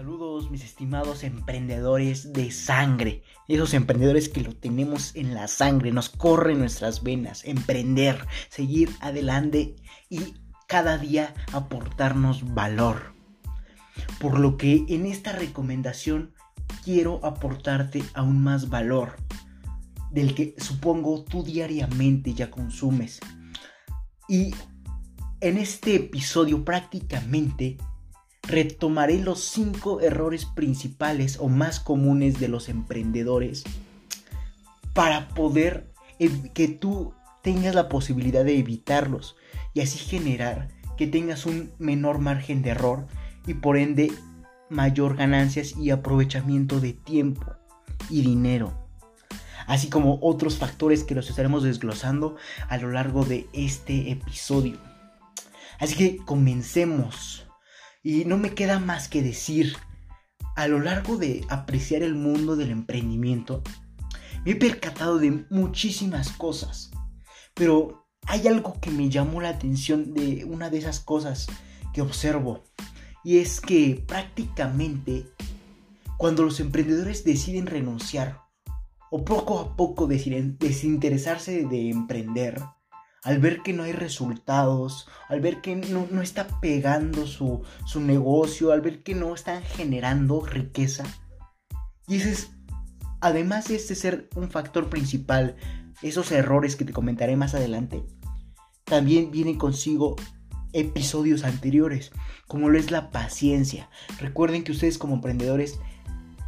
Saludos mis estimados emprendedores de sangre, esos emprendedores que lo tenemos en la sangre, nos corren nuestras venas, emprender, seguir adelante y cada día aportarnos valor. Por lo que en esta recomendación quiero aportarte aún más valor del que supongo tú diariamente ya consumes. Y en este episodio prácticamente retomaré los cinco errores principales o más comunes de los emprendedores para poder que tú tengas la posibilidad de evitarlos y así generar que tengas un menor margen de error y por ende mayor ganancias y aprovechamiento de tiempo y dinero así como otros factores que los estaremos desglosando a lo largo de este episodio. Así que comencemos. Y no me queda más que decir, a lo largo de apreciar el mundo del emprendimiento, me he percatado de muchísimas cosas. Pero hay algo que me llamó la atención de una de esas cosas que observo. Y es que prácticamente cuando los emprendedores deciden renunciar o poco a poco deciden desinteresarse de emprender, al ver que no hay resultados, al ver que no, está pegando su, su, negocio, al ver que no están generando riqueza. Y ese es, además de este ser un factor principal, esos errores que te comentaré más adelante, también vienen consigo episodios anteriores, como lo es la paciencia. Recuerden que ustedes como emprendedores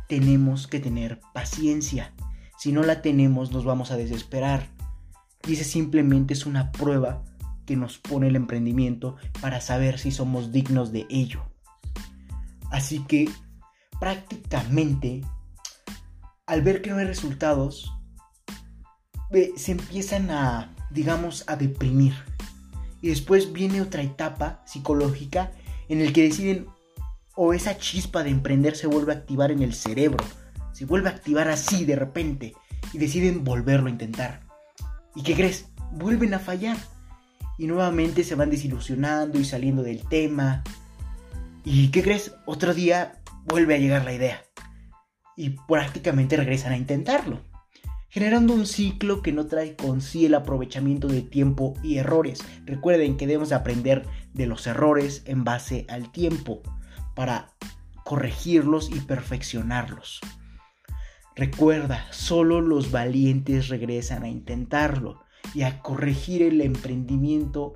tenemos que tener paciencia. Si no la tenemos nos vamos a desesperar y ese simplemente es una prueba que nos pone el emprendimiento para saber si somos dignos de ello. Así que prácticamente al ver que no hay resultados, se empiezan a, digamos, a deprimir. Y después viene otra etapa psicológica en el que deciden o esa chispa de emprender se vuelve a activar en el cerebro. Se vuelve a activar así de repente y deciden volverlo a intentar. ¿Y qué crees? Vuelven a fallar. Y nuevamente se van desilusionando y saliendo del tema. ¿Y qué crees? Otro día vuelve a llegar la idea. Y prácticamente regresan a intentarlo. Generando un ciclo que no trae con sí el aprovechamiento de tiempo y errores. Recuerden que debemos aprender de los errores en base al tiempo para corregirlos y perfeccionarlos. Recuerda, solo los valientes regresan a intentarlo y a corregir el emprendimiento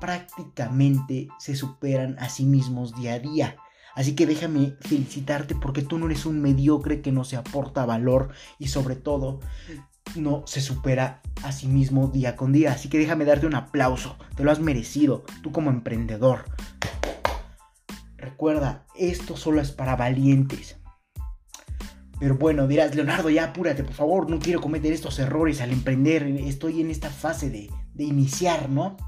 prácticamente se superan a sí mismos día a día. Así que déjame felicitarte porque tú no eres un mediocre que no se aporta valor y sobre todo no se supera a sí mismo día con día. Así que déjame darte un aplauso, te lo has merecido, tú como emprendedor. Recuerda, esto solo es para valientes. Pero bueno, dirás, Leonardo, ya apúrate, por favor, no quiero cometer estos errores al emprender, estoy en esta fase de, de iniciar, ¿no?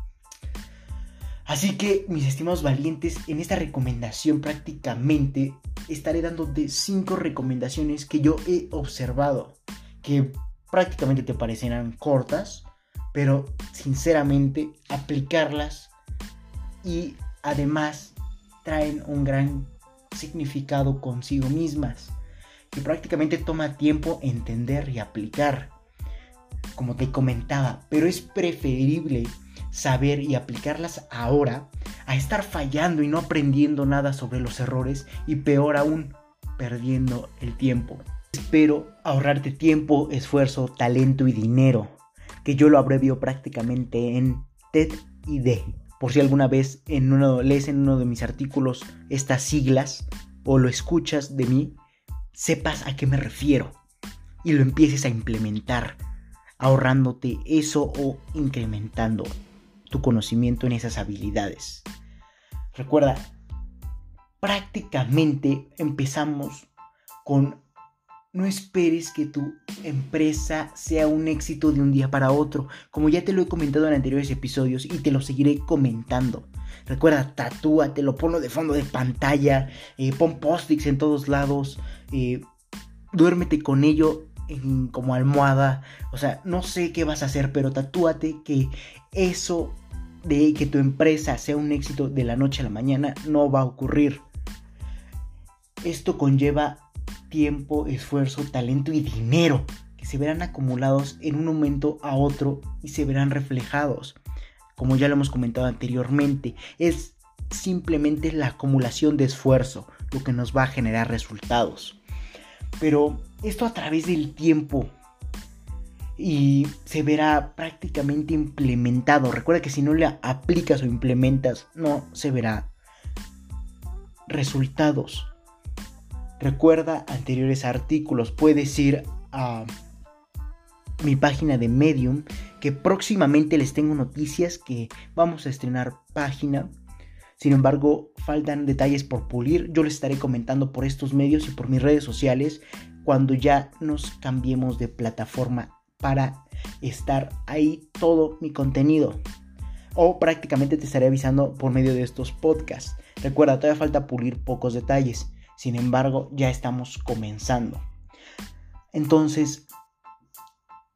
Así que, mis estimados valientes, en esta recomendación prácticamente estaré dando de 5 recomendaciones que yo he observado, que prácticamente te parecerán cortas, pero sinceramente aplicarlas y además traen un gran significado consigo mismas que prácticamente toma tiempo entender y aplicar, como te comentaba, pero es preferible saber y aplicarlas ahora a estar fallando y no aprendiendo nada sobre los errores y peor aún, perdiendo el tiempo. Espero ahorrarte tiempo, esfuerzo, talento y dinero, que yo lo abrevio prácticamente en TED y D. Por si alguna vez en uno, lees en uno de mis artículos estas siglas o lo escuchas de mí, sepas a qué me refiero y lo empieces a implementar, ahorrándote eso o incrementando tu conocimiento en esas habilidades. Recuerda, prácticamente empezamos con no esperes que tu empresa sea un éxito de un día para otro, como ya te lo he comentado en anteriores episodios y te lo seguiré comentando. Recuerda, tatúatelo, ponlo de fondo de pantalla, eh, pon post-its en todos lados, eh, duérmete con ello como almohada. O sea, no sé qué vas a hacer, pero tatúate que eso de que tu empresa sea un éxito de la noche a la mañana no va a ocurrir. esto conlleva tiempo, esfuerzo, talento y dinero que se verán acumulados en un momento a otro y se verán reflejados. Como ya lo hemos comentado anteriormente, es simplemente la acumulación de esfuerzo lo que nos va a generar resultados. Pero esto a través del tiempo y se verá prácticamente implementado. Recuerda que si no le aplicas o implementas, no se verá resultados. Recuerda anteriores artículos, puedes ir a mi página de Medium, que próximamente les tengo noticias que vamos a estrenar página. Sin embargo, faltan detalles por pulir. Yo les estaré comentando por estos medios y por mis redes sociales cuando ya nos cambiemos de plataforma para estar ahí todo mi contenido. O prácticamente te estaré avisando por medio de estos podcasts. Recuerda, todavía falta pulir pocos detalles. Sin embargo, ya estamos comenzando. Entonces,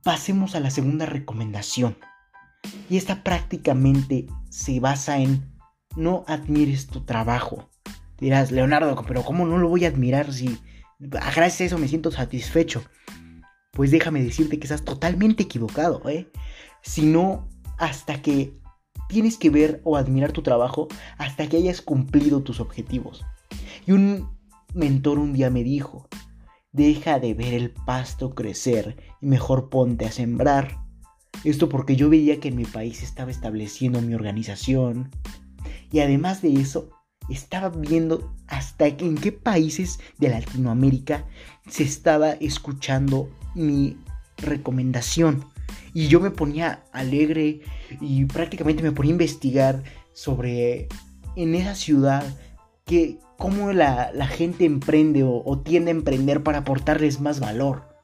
pasemos a la segunda recomendación. Y esta prácticamente se basa en no admires tu trabajo. Dirás, Leonardo, pero ¿cómo no lo voy a admirar si gracias a eso me siento satisfecho? Pues déjame decirte que estás totalmente equivocado, ¿eh? Sino hasta que tienes que ver o admirar tu trabajo hasta que hayas cumplido tus objetivos. Y un mentor un día me dijo, deja de ver el pasto crecer mejor ponte a sembrar. Esto porque yo veía que en mi país estaba estableciendo mi organización. Y además de eso, estaba viendo hasta en qué países de Latinoamérica se estaba escuchando mi recomendación. Y yo me ponía alegre y prácticamente me ponía a investigar sobre en esa ciudad que cómo la, gente emprende o, tiende a emprender para aportarles más valor.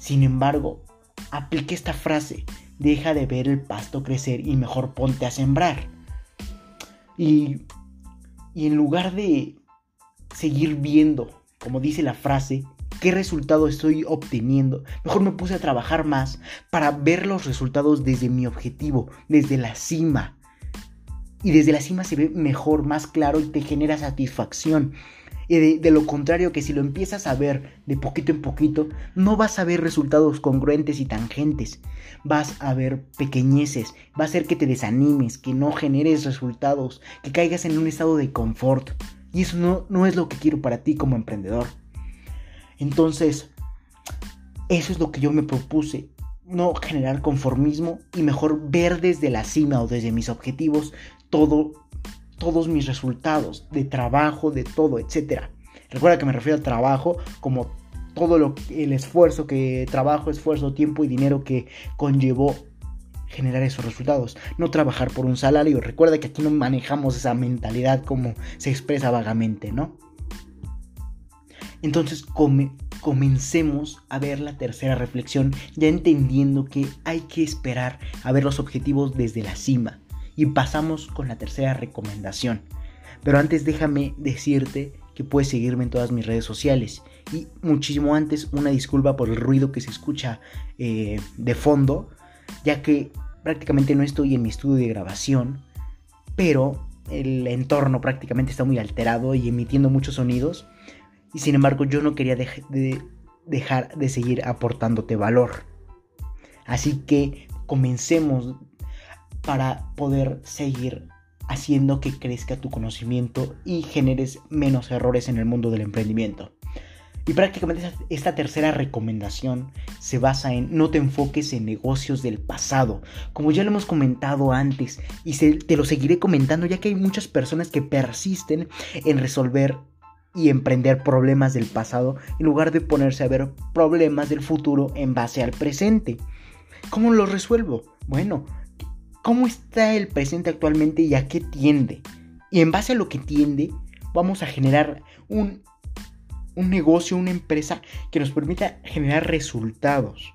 Sin embargo, apliqué esta frase, deja de ver el pasto crecer y mejor ponte a sembrar. Y, y en lugar de seguir viendo, como dice la frase, qué resultado estoy obteniendo, mejor me puse a trabajar más para ver los resultados desde mi objetivo, desde la cima, y desde la cima se ve mejor, más claro y te genera satisfacción. Y de, lo contrario que si lo empiezas a ver de poquito en poquito, no vas a ver resultados congruentes y tangentes. Vas a ver pequeñeces, va a hacer que te desanimes, que no generes resultados, que caigas en un estado de confort. Y eso no, no es lo que quiero para ti como emprendedor. Entonces, eso es lo que yo me propuse no generar conformismo y mejor ver desde la cima o desde mis objetivos todo, todos mis resultados de trabajo, de todo, etc. Recuerda que me refiero al trabajo como todo lo, el esfuerzo que trabajo, esfuerzo, tiempo y dinero que conllevó generar esos resultados. No trabajar por un salario. Recuerda que aquí no manejamos esa mentalidad como se expresa vagamente, ¿no? Entonces comencemos a ver la tercera reflexión, ya entendiendo que hay que esperar a ver los objetivos desde la cima. Y pasamos con la tercera recomendación. Pero antes déjame decirte que puedes seguirme en todas mis redes sociales. Y muchísimo antes una disculpa por el ruido que se escucha eh, de fondo, ya que prácticamente no estoy en mi estudio de grabación, pero el entorno prácticamente está muy alterado y emitiendo muchos sonidos. Y sin embargo yo no quería dejar de seguir aportándote valor. Así que comencemos para poder seguir haciendo que crezca tu conocimiento y generes menos errores en el mundo del emprendimiento. Y prácticamente esta tercera recomendación se basa en no te enfoques en negocios del pasado. Como ya lo hemos comentado antes y te lo seguiré comentando ya que hay muchas personas que persisten en resolver y emprender problemas del pasado en lugar de ponerse a ver problemas del futuro en base al presente. ¿Cómo lo resuelvo? Bueno, cómo está el presente actualmente y a qué tiende. Y en base a lo que tiende, vamos a generar un, un negocio, una empresa que nos permita generar resultados.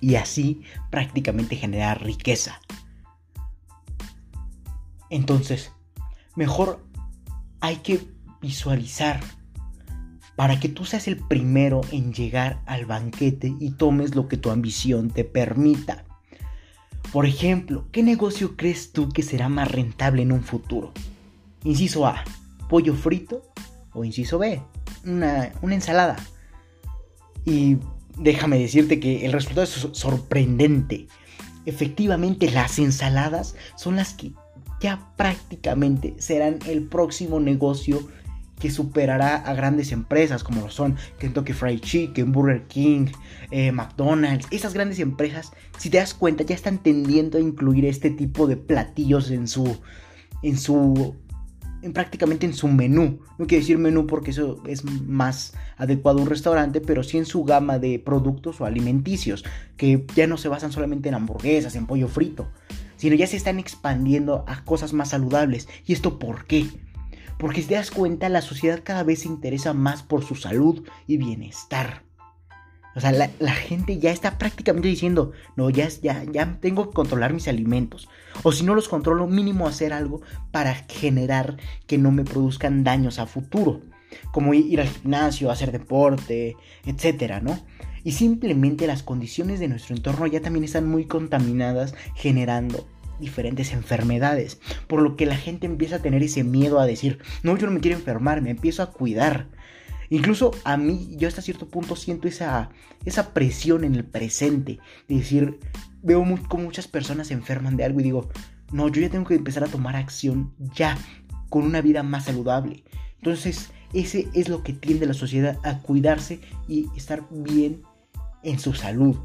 Y así prácticamente generar riqueza. Entonces, mejor hay que visualizar para que tú seas el primero en llegar al banquete y tomes lo que tu ambición te permita. Por ejemplo, ¿qué negocio crees tú que será más rentable en un futuro? Inciso A, pollo frito o inciso B, una, una ensalada. Y déjame decirte que el resultado es sorprendente. Efectivamente, las ensaladas son las que ya prácticamente serán el próximo negocio que superará a grandes empresas como lo son Kentucky Fried Chicken, Burger King, eh, McDonald's. Esas grandes empresas, si te das cuenta, ya están tendiendo a incluir este tipo de platillos en su, en su en prácticamente en su menú. No quiero decir menú porque eso es más adecuado a un restaurante, pero sí en su gama de productos o alimenticios, que ya no se basan solamente en hamburguesas, en pollo frito, sino ya se están expandiendo a cosas más saludables. ¿Y esto por qué? Porque si te das cuenta, la sociedad cada vez se interesa más por su salud y bienestar. O sea, la, gente ya está prácticamente diciendo, no, ya, ya, ya tengo que controlar mis alimentos. O si no los controlo, mínimo hacer algo para generar que no me produzcan daños a futuro. Como ir al gimnasio, hacer deporte, etcétera, ¿no? Y simplemente las condiciones de nuestro entorno ya también están muy contaminadas, generando diferentes enfermedades. Por lo que la gente empieza a tener ese miedo a decir, no, yo no me quiero enfermar, me empiezo a cuidar. Incluso a mí, yo hasta cierto punto siento esa, esa presión en el presente. De decir, veo como muchas personas se enferman de algo y digo, no, yo ya tengo que empezar a tomar acción ya, con una vida más saludable. Entonces, ese es lo que tiende la sociedad a cuidarse y estar bien en su salud.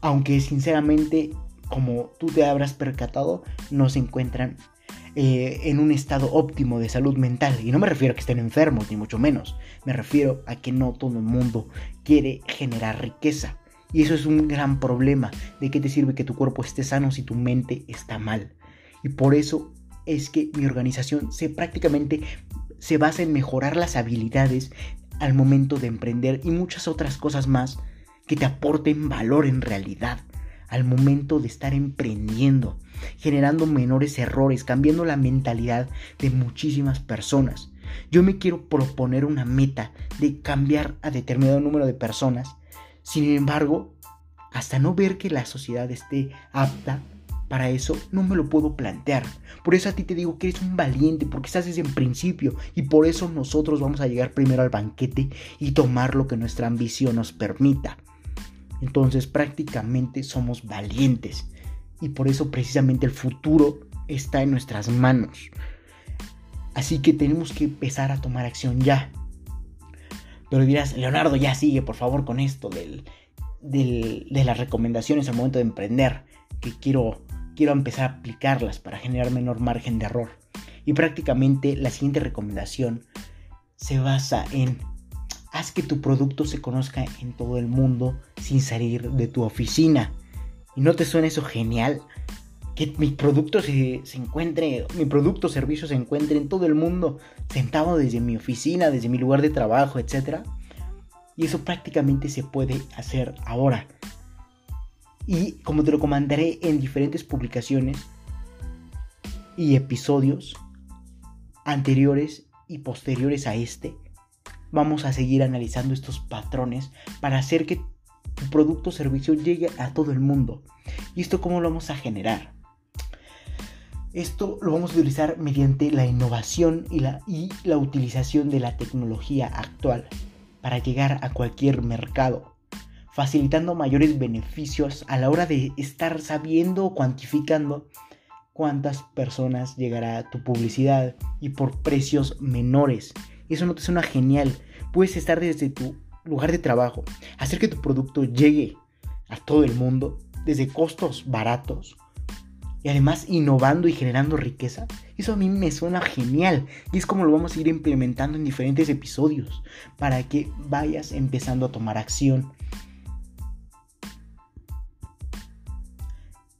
Aunque sinceramente, como tú te habrás percatado, no se encuentran eh, en un estado óptimo de salud mental. Y no me refiero a que estén enfermos, ni mucho menos. Me refiero a que no todo el mundo quiere generar riqueza. Y eso es un gran problema. ¿De qué te sirve que tu cuerpo esté sano si tu mente está mal? Y por eso es que mi organización se prácticamente se basa en mejorar las habilidades al momento de emprender y muchas otras cosas más que te aporten valor en realidad al momento de estar emprendiendo, generando menores errores, cambiando la mentalidad de muchísimas personas. Yo me quiero proponer una meta de cambiar a determinado número de personas. Sin embargo, hasta no ver que la sociedad esté apta para eso, no me lo puedo plantear. Por eso a ti te digo que eres un valiente, porque estás desde el principio y por eso nosotros vamos a llegar primero al banquete y tomar lo que nuestra ambición nos permita. Entonces prácticamente somos valientes y por eso precisamente el futuro está en nuestras manos. Así que tenemos que empezar a tomar acción ya. Pero dirás, Leonardo, ya sigue por favor con esto del, de las recomendaciones al momento de emprender, que quiero, quiero empezar a aplicarlas para generar menor margen de error. Y prácticamente la siguiente recomendación se basa en haz que tu producto se conozca en todo el mundo sin salir de tu oficina. ¿Y no te suena eso genial? Que mi producto se, encuentre, mi producto o servicio se encuentre en todo el mundo, sentado desde mi oficina, desde mi lugar de trabajo, etc. Y eso prácticamente se puede hacer ahora. Y como te lo comandaré en diferentes publicaciones y episodios anteriores y posteriores a este, vamos a seguir analizando estos patrones para hacer que tu producto o servicio llegue a todo el mundo. ¿Y esto cómo lo vamos a generar? Esto lo vamos a utilizar mediante la innovación y la, y la utilización de la tecnología actual para llegar a cualquier mercado, facilitando mayores beneficios a la hora de estar sabiendo o cuantificando cuántas personas llegará a tu publicidad y por precios menores eso no te suena genial. Puedes estar desde tu lugar de trabajo, hacer que tu producto llegue a todo el mundo desde costos baratos y además innovando y generando riqueza. Eso a mí me suena genial y es como lo vamos a ir implementando en diferentes episodios para que vayas empezando a tomar acción.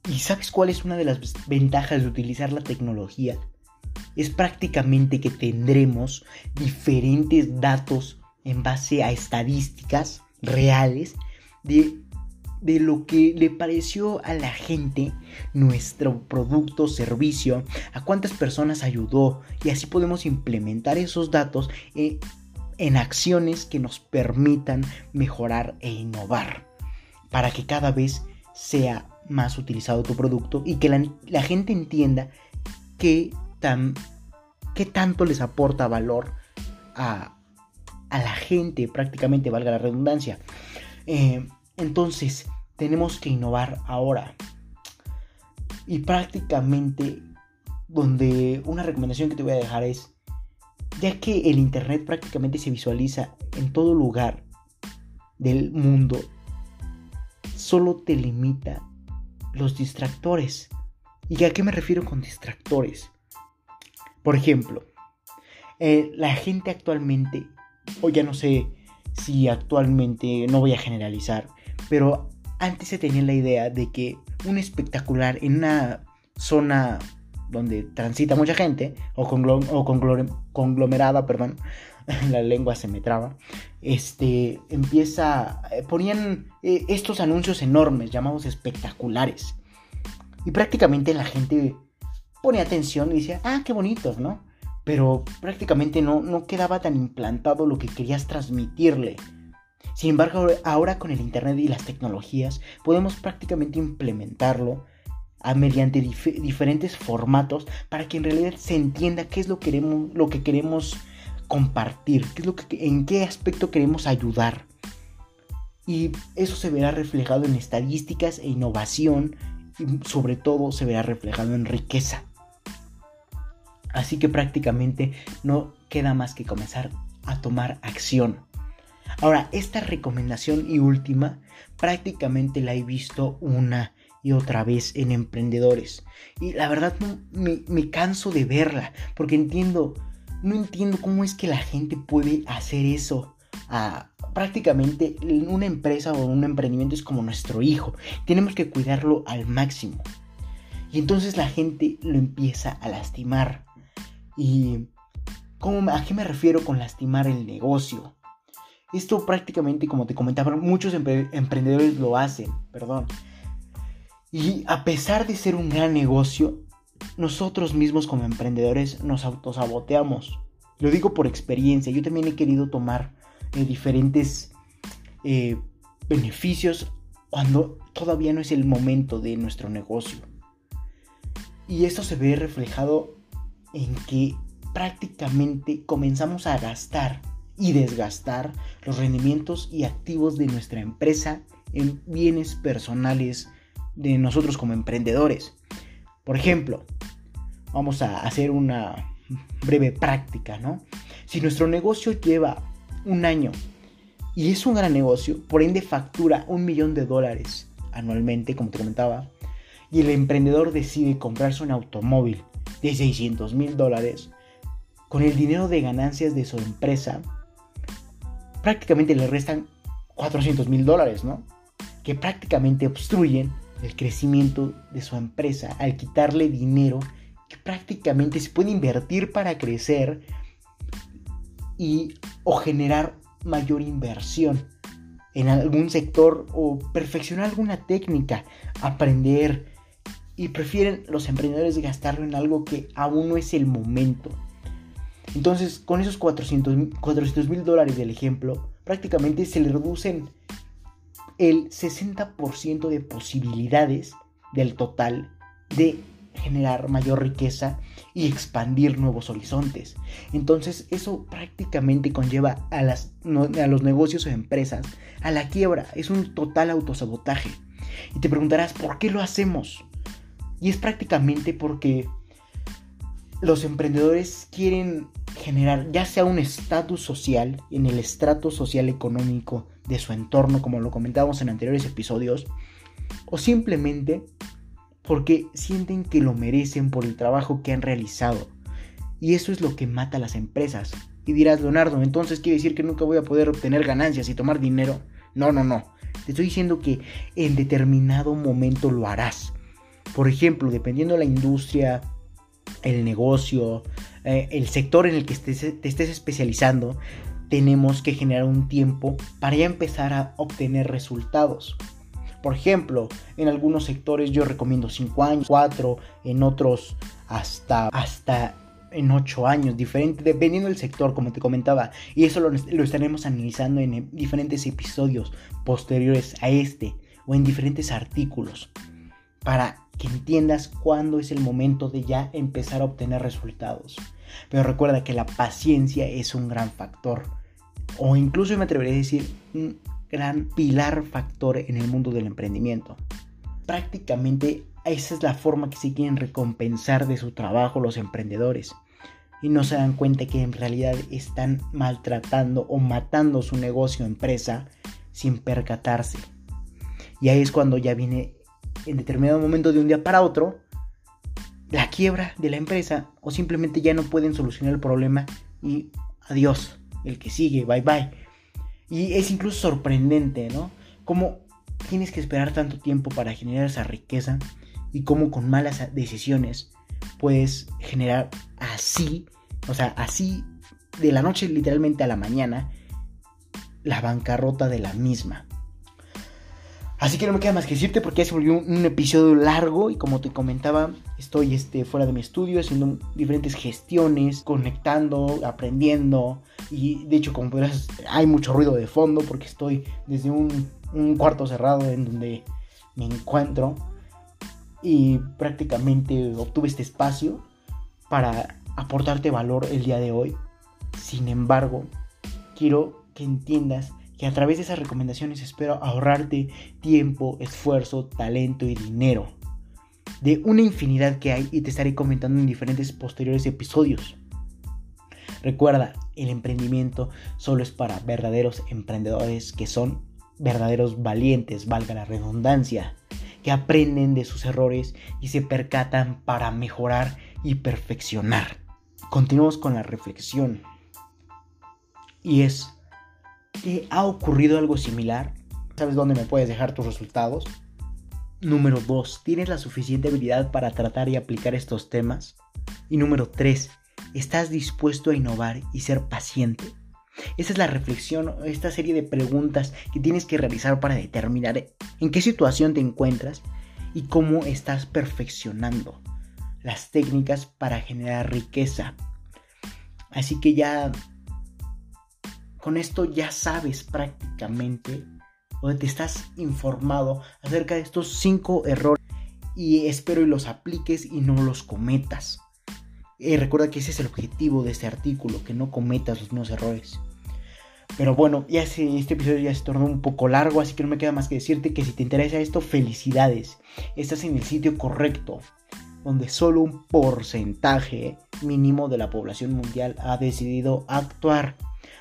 ¿Y sabes cuál es una de las ventajas de utilizar la tecnología? Es prácticamente que tendremos diferentes datos en base a estadísticas reales de, de lo que le pareció a la gente nuestro producto, servicio, a cuántas personas ayudó y así podemos implementar esos datos en, en acciones que nos permitan mejorar e innovar para que cada vez sea más utilizado tu producto y que la, la gente entienda que qué tanto les aporta valor a, la gente, prácticamente, valga la redundancia. Eh, entonces, tenemos que innovar ahora. Y prácticamente, donde una recomendación que te voy a dejar es, ya que el Internet prácticamente se visualiza en todo lugar del mundo, solo te limita los distractores. ¿Y a qué me refiero con distractores? Por ejemplo, eh, la gente actualmente, o ya no sé si actualmente, no voy a generalizar, pero antes se tenía la idea de que un espectacular en una zona donde transita mucha gente, o, conglomerada, perdón, la lengua se me traba, este, empieza, eh, ponían eh, estos anuncios enormes llamados espectaculares. Y prácticamente la gente pone atención y decía, ah, qué bonitos, ¿no? Pero prácticamente no, no quedaba tan implantado lo que querías transmitirle. Sin embargo, ahora con el Internet y las tecnologías podemos prácticamente implementarlo a mediante diferentes formatos para que en realidad se entienda qué es lo, queremos, lo que queremos compartir, qué es lo que, en qué aspecto queremos ayudar. Y eso se verá reflejado en estadísticas e innovación y sobre todo se verá reflejado en riqueza. Así que prácticamente no queda más que comenzar a tomar acción. Ahora, esta recomendación y última prácticamente la he visto una y otra vez en emprendedores. Y la verdad me, canso de verla porque entiendo no entiendo cómo es que la gente puede hacer eso. Ah, prácticamente una empresa o un emprendimiento es como nuestro hijo. Tenemos que cuidarlo al máximo. Y entonces la gente lo empieza a lastimar. ¿Y cómo, a qué me refiero con lastimar el negocio? Esto prácticamente, como te comentaba, muchos emprendedores lo hacen, perdón. Y a pesar de ser un gran negocio, nosotros mismos como emprendedores nos autosaboteamos. Lo digo por experiencia, yo también he querido tomar eh, diferentes eh, beneficios cuando todavía no es el momento de nuestro negocio. Y esto se ve reflejado en que prácticamente comenzamos a gastar y desgastar los rendimientos y activos de nuestra empresa en bienes personales de nosotros como emprendedores. Por ejemplo, vamos a hacer una breve práctica, ¿no? Si nuestro negocio lleva un año y es un gran negocio, por ende factura un millón de dólares anualmente, como te comentaba, y el emprendedor decide comprarse un automóvil de 600 mil dólares, con el dinero de ganancias de su empresa, prácticamente le restan 400 mil dólares, ¿no? Que prácticamente obstruyen el crecimiento de su empresa al quitarle dinero que prácticamente se puede invertir para crecer y o generar mayor inversión en algún sector o perfeccionar alguna técnica, aprender y prefieren los emprendedores gastarlo en algo que aún no es el momento. Entonces, con esos 400 mil dólares del ejemplo, prácticamente se le reducen el 60% de posibilidades del total de generar mayor riqueza y expandir nuevos horizontes. Entonces eso prácticamente conlleva a, las, a los negocios o empresas a la quiebra. Es un total autosabotaje. Y te preguntarás, ¿por qué lo hacemos? Y es prácticamente porque los emprendedores quieren generar ya sea un estatus social en el estrato social económico de su entorno, como lo comentábamos en anteriores episodios, o simplemente porque sienten que lo merecen por el trabajo que han realizado. Y eso es lo que mata a las empresas. Y dirás, Leonardo, entonces quiere decir que nunca voy a poder obtener ganancias y tomar dinero. No, no, no. Te estoy diciendo que en determinado momento lo harás. Por ejemplo, dependiendo de la industria, el negocio, eh, el sector en el que te estés especializando, tenemos que generar un tiempo para ya empezar a obtener resultados. Por ejemplo, en algunos sectores yo recomiendo 5 años, 4, en otros hasta, hasta en 8 años, diferente, dependiendo del sector, como te comentaba. Y eso lo, lo estaremos analizando en diferentes episodios posteriores a este o en diferentes artículos para que entiendas cuándo es el momento de ya empezar a obtener resultados. Pero recuerda que la paciencia es un gran factor, o incluso me atrevería a decir un gran pilar factor en el mundo del emprendimiento. Prácticamente esa es la forma que se quieren recompensar de su trabajo los emprendedores. Y no se dan cuenta que en realidad están maltratando o matando su negocio o empresa sin percatarse. Y ahí es cuando ya viene en determinado momento de un día para otro la quiebra de la empresa o simplemente ya no pueden solucionar el problema y adiós, el que sigue, bye bye. Y es incluso sorprendente, ¿no? Cómo tienes que esperar tanto tiempo para generar esa riqueza y cómo con malas decisiones puedes generar así, o sea, así de la noche literalmente a la mañana, la bancarrota de la misma. Así que no me queda más que decirte porque ya se volvió un, episodio largo y como te comentaba, estoy este, fuera de mi estudio haciendo diferentes gestiones, conectando, aprendiendo y de hecho como podrás hay mucho ruido de fondo porque estoy desde un, un cuarto cerrado en donde me encuentro y prácticamente obtuve este espacio para aportarte valor el día de hoy. Sin embargo, quiero que entiendas que a través de esas recomendaciones espero ahorrarte tiempo, esfuerzo, talento y dinero. De una infinidad que hay y te estaré comentando en diferentes posteriores episodios. Recuerda, el emprendimiento solo es para verdaderos emprendedores que son verdaderos valientes, valga la redundancia, que aprenden de sus errores y se percatan para mejorar y perfeccionar. Continuamos con la reflexión. Y es, ¿Te ha ocurrido algo similar? ¿Sabes dónde me puedes dejar tus resultados? Número 2. ¿Tienes la suficiente habilidad para tratar y aplicar estos temas? Y número 3. ¿Estás dispuesto a innovar y ser paciente? Esa es la reflexión, esta serie de preguntas que tienes que realizar para determinar en qué situación te encuentras y cómo estás perfeccionando las técnicas para generar riqueza. Así que ya con esto ya sabes prácticamente o te estás informado acerca de estos cinco errores y espero y los apliques y no los cometas. Eh, recuerda que ese es el objetivo de este artículo, que no cometas los mismos errores. Pero bueno, ya este episodio ya se tornó un poco largo, así que no me queda más que decirte que si te interesa esto, felicidades. Estás en el sitio correcto, donde solo un porcentaje mínimo de la población mundial ha decidido actuar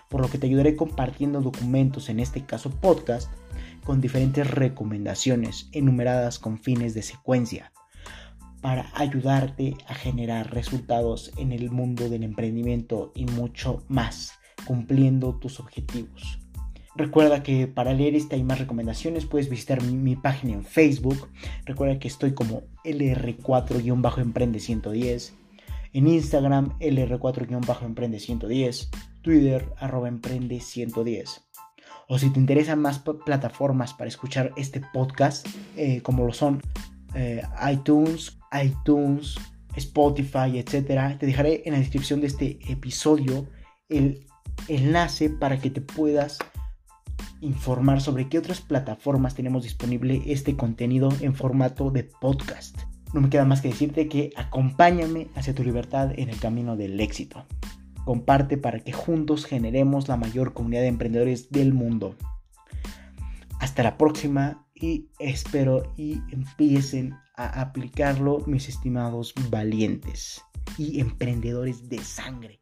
por lo que te ayudaré compartiendo documentos, en este caso podcast, con diferentes recomendaciones enumeradas con fines de secuencia para ayudarte a generar resultados en el mundo del emprendimiento y mucho más, cumpliendo tus objetivos. Recuerda que para leer esta y más recomendaciones puedes visitar mi, página en Facebook. Recuerda que estoy como LR4-Emprende 110. En Instagram LR4-Emprende 110. Twitter, arroba emprende 110. O si te interesan más plataformas para escuchar este podcast, eh, como lo son eh, iTunes, iTunes, Spotify, etc., te dejaré en la descripción de este episodio el enlace para que te puedas informar sobre qué otras plataformas tenemos disponible este contenido en formato de podcast. No me queda más que decirte que acompáñame hacia tu libertad en el camino del éxito comparte para que juntos generemos la mayor comunidad de emprendedores del mundo. Hasta la próxima y espero y empiecen a aplicarlo mis estimados valientes y emprendedores de sangre.